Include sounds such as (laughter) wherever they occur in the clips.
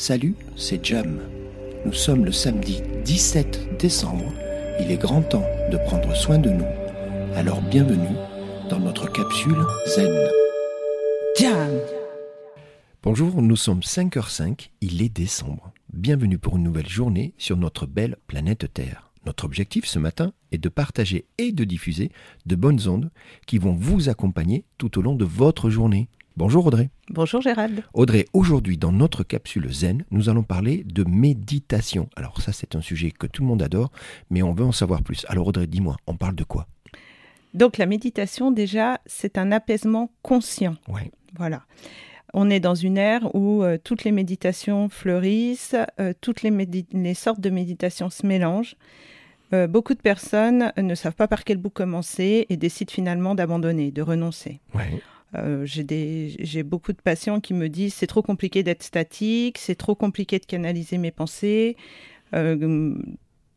Salut, c'est Jam. Nous sommes le samedi 17 décembre. Il est grand temps de prendre soin de nous. Alors bienvenue dans notre capsule Zen. Jam. Bonjour, nous sommes 5h05, il est décembre. Bienvenue pour une nouvelle journée sur notre belle planète Terre. Notre objectif ce matin est de partager et de diffuser de bonnes ondes qui vont vous accompagner tout au long de votre journée. Bonjour Audrey. Bonjour Gérald. Audrey, aujourd'hui dans notre capsule Zen, nous allons parler de méditation. Alors ça c'est un sujet que tout le monde adore, mais on veut en savoir plus. Alors Audrey, dis-moi, on parle de quoi? Donc la méditation déjà, c'est un apaisement conscient. Ouais. Voilà. On est dans une ère où euh, toutes les méditations fleurissent, euh, toutes les, médi- les sortes de méditations se mélangent. Euh, beaucoup de personnes ne savent pas par quel bout commencer et décident finalement d'abandonner, de renoncer. Ouais. Euh, j'ai beaucoup de patients qui me disent c'est trop compliqué d'être statique, c'est trop compliqué de canaliser mes pensées. Euh,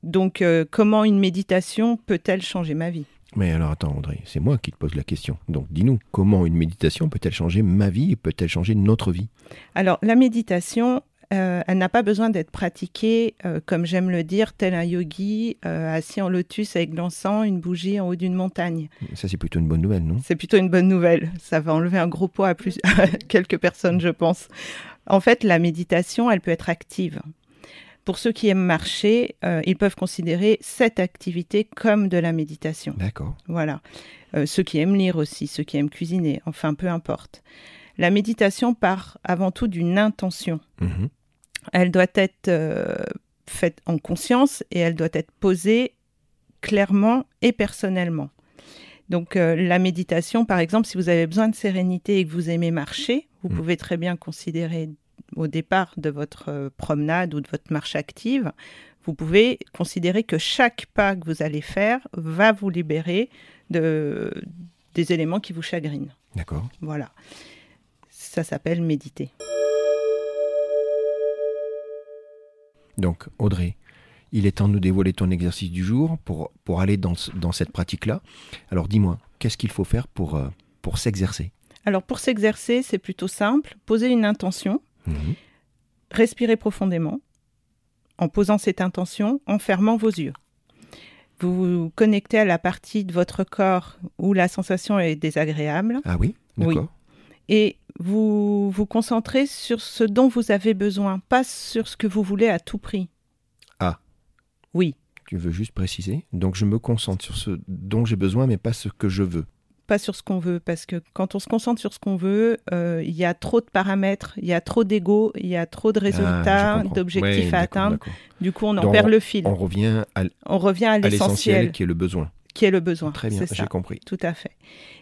donc, euh, comment une méditation peut-elle changer ma vie? Mais alors attends Audrey, c'est moi qui te pose la question. Donc dis-nous, comment une méditation peut-elle changer ma vie et peut-elle changer notre vie? Alors, la méditation, euh, elle n'a pas besoin d'être pratiquée, euh, comme j'aime le dire, tel un yogi euh, assis en lotus avec de l'encens, une bougie en haut d'une montagne. Ça c'est plutôt une bonne nouvelle, non? C'est plutôt une bonne nouvelle. Ça va enlever un gros poids à, plus, (laughs) à quelques personnes, je pense. En fait, la méditation, elle peut être active. Pour ceux qui aiment marcher, ils peuvent considérer cette activité comme de la méditation. D'accord. Voilà. Ceux qui aiment lire aussi, ceux qui aiment cuisiner, enfin, peu importe. La méditation part avant tout d'une intention. Mhm. Elle doit être euh, faite en conscience et elle doit être posée clairement et personnellement. Donc euh, la méditation, par exemple, si vous avez besoin de sérénité et que vous aimez marcher, vous Mm. pouvez très bien considérer au départ de votre euh, promenade ou de votre marche active, vous pouvez considérer que chaque pas que vous allez faire va vous libérer de, des éléments qui vous chagrinent. D'accord. Voilà. Ça s'appelle méditer. Donc Audrey, il est temps de nous dévoiler ton exercice du jour pour, pour aller dans, dans cette pratique-là. Alors dis-moi, qu'est-ce qu'il faut faire pour, euh, pour s'exercer? Alors pour s'exercer, c'est plutôt simple. Poser une intention, Mhm. respirer profondément. En posant cette intention, en fermant vos yeux. Vous vous connectez à la partie de votre corps où la sensation est désagréable Ah oui D'accord. et vous vous concentrez sur ce dont vous avez besoin, pas sur ce que vous voulez à tout prix. Ah. Oui, Tu veux juste préciser? Donc je me concentre sur ce dont j'ai besoin, mais pas ce que je veux. pas sur ce qu'on veut, parce que quand on se concentre sur ce qu'on veut, euh, il y a trop de paramètres, il y a trop d'ego, il y a trop de Ah, résultats, comprends. d'objectifs Ouais, à atteindre. Du coup, on en Donc, perd le fil. On revient à, On revient à l'essentiel, qui est le besoin. Qui est le besoin. Très bien, j'ai compris. tout à fait.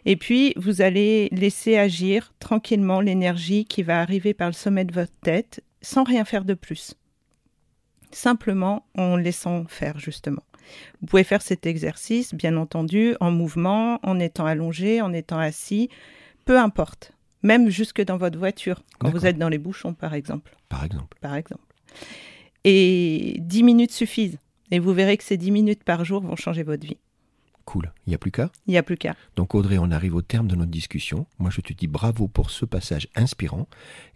Et puis, vous allez laisser agir tranquillement l'énergie qui va arriver par le sommet de votre tête, sans rien faire de plus. Simplement en laissant faire, justement. Vous pouvez faire cet exercice, bien entendu, en mouvement, en étant allongé, en étant assis, peu importe. Même jusque dans votre voiture, quand vous êtes dans les bouchons, par exemple Par exemple. par exemple. Et 10 minutes suffisent. Et vous verrez que ces 10 minutes par jour vont changer votre vie. Cool. Il n'y a plus qu'à? Il n'y a plus qu'à. Donc Audrey, on arrive au terme de notre discussion. Moi, je te dis bravo pour ce passage inspirant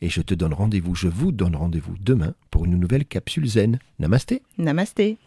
et je te donne rendez-vous, je vous donne rendez-vous demain pour une nouvelle capsule zen. Namasté. Namasté.